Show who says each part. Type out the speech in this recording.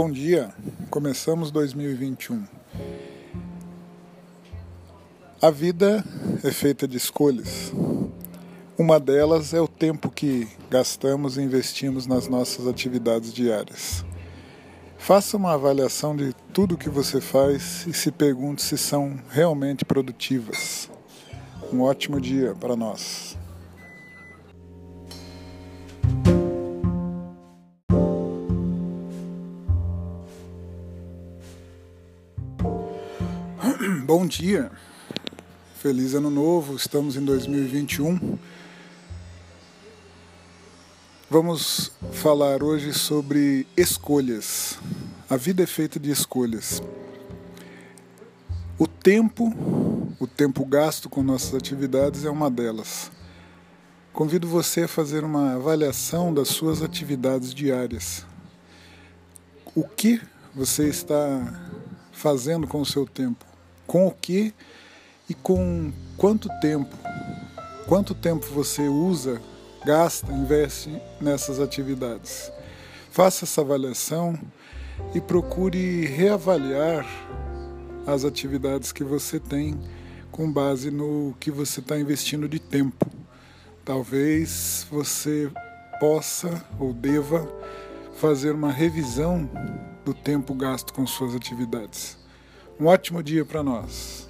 Speaker 1: Bom dia, começamos 2021. A vida é feita de escolhas. Uma delas é o tempo que gastamos e investimos nas nossas atividades diárias. Faça uma avaliação de tudo que você faz e se pergunte se são realmente produtivas. Um ótimo dia para nós. Bom dia, feliz ano novo, estamos em 2021. Vamos falar hoje sobre escolhas. A vida é feita de escolhas. O tempo, o tempo gasto com nossas atividades é uma delas. Convido você a fazer uma avaliação das suas atividades diárias. O que você está fazendo com o seu tempo? Com o que e com quanto tempo. Quanto tempo você usa, gasta, investe nessas atividades. Faça essa avaliação e procure reavaliar as atividades que você tem com base no que você está investindo de tempo. Talvez você possa ou deva fazer uma revisão do tempo gasto com suas atividades. Um ótimo dia para nós.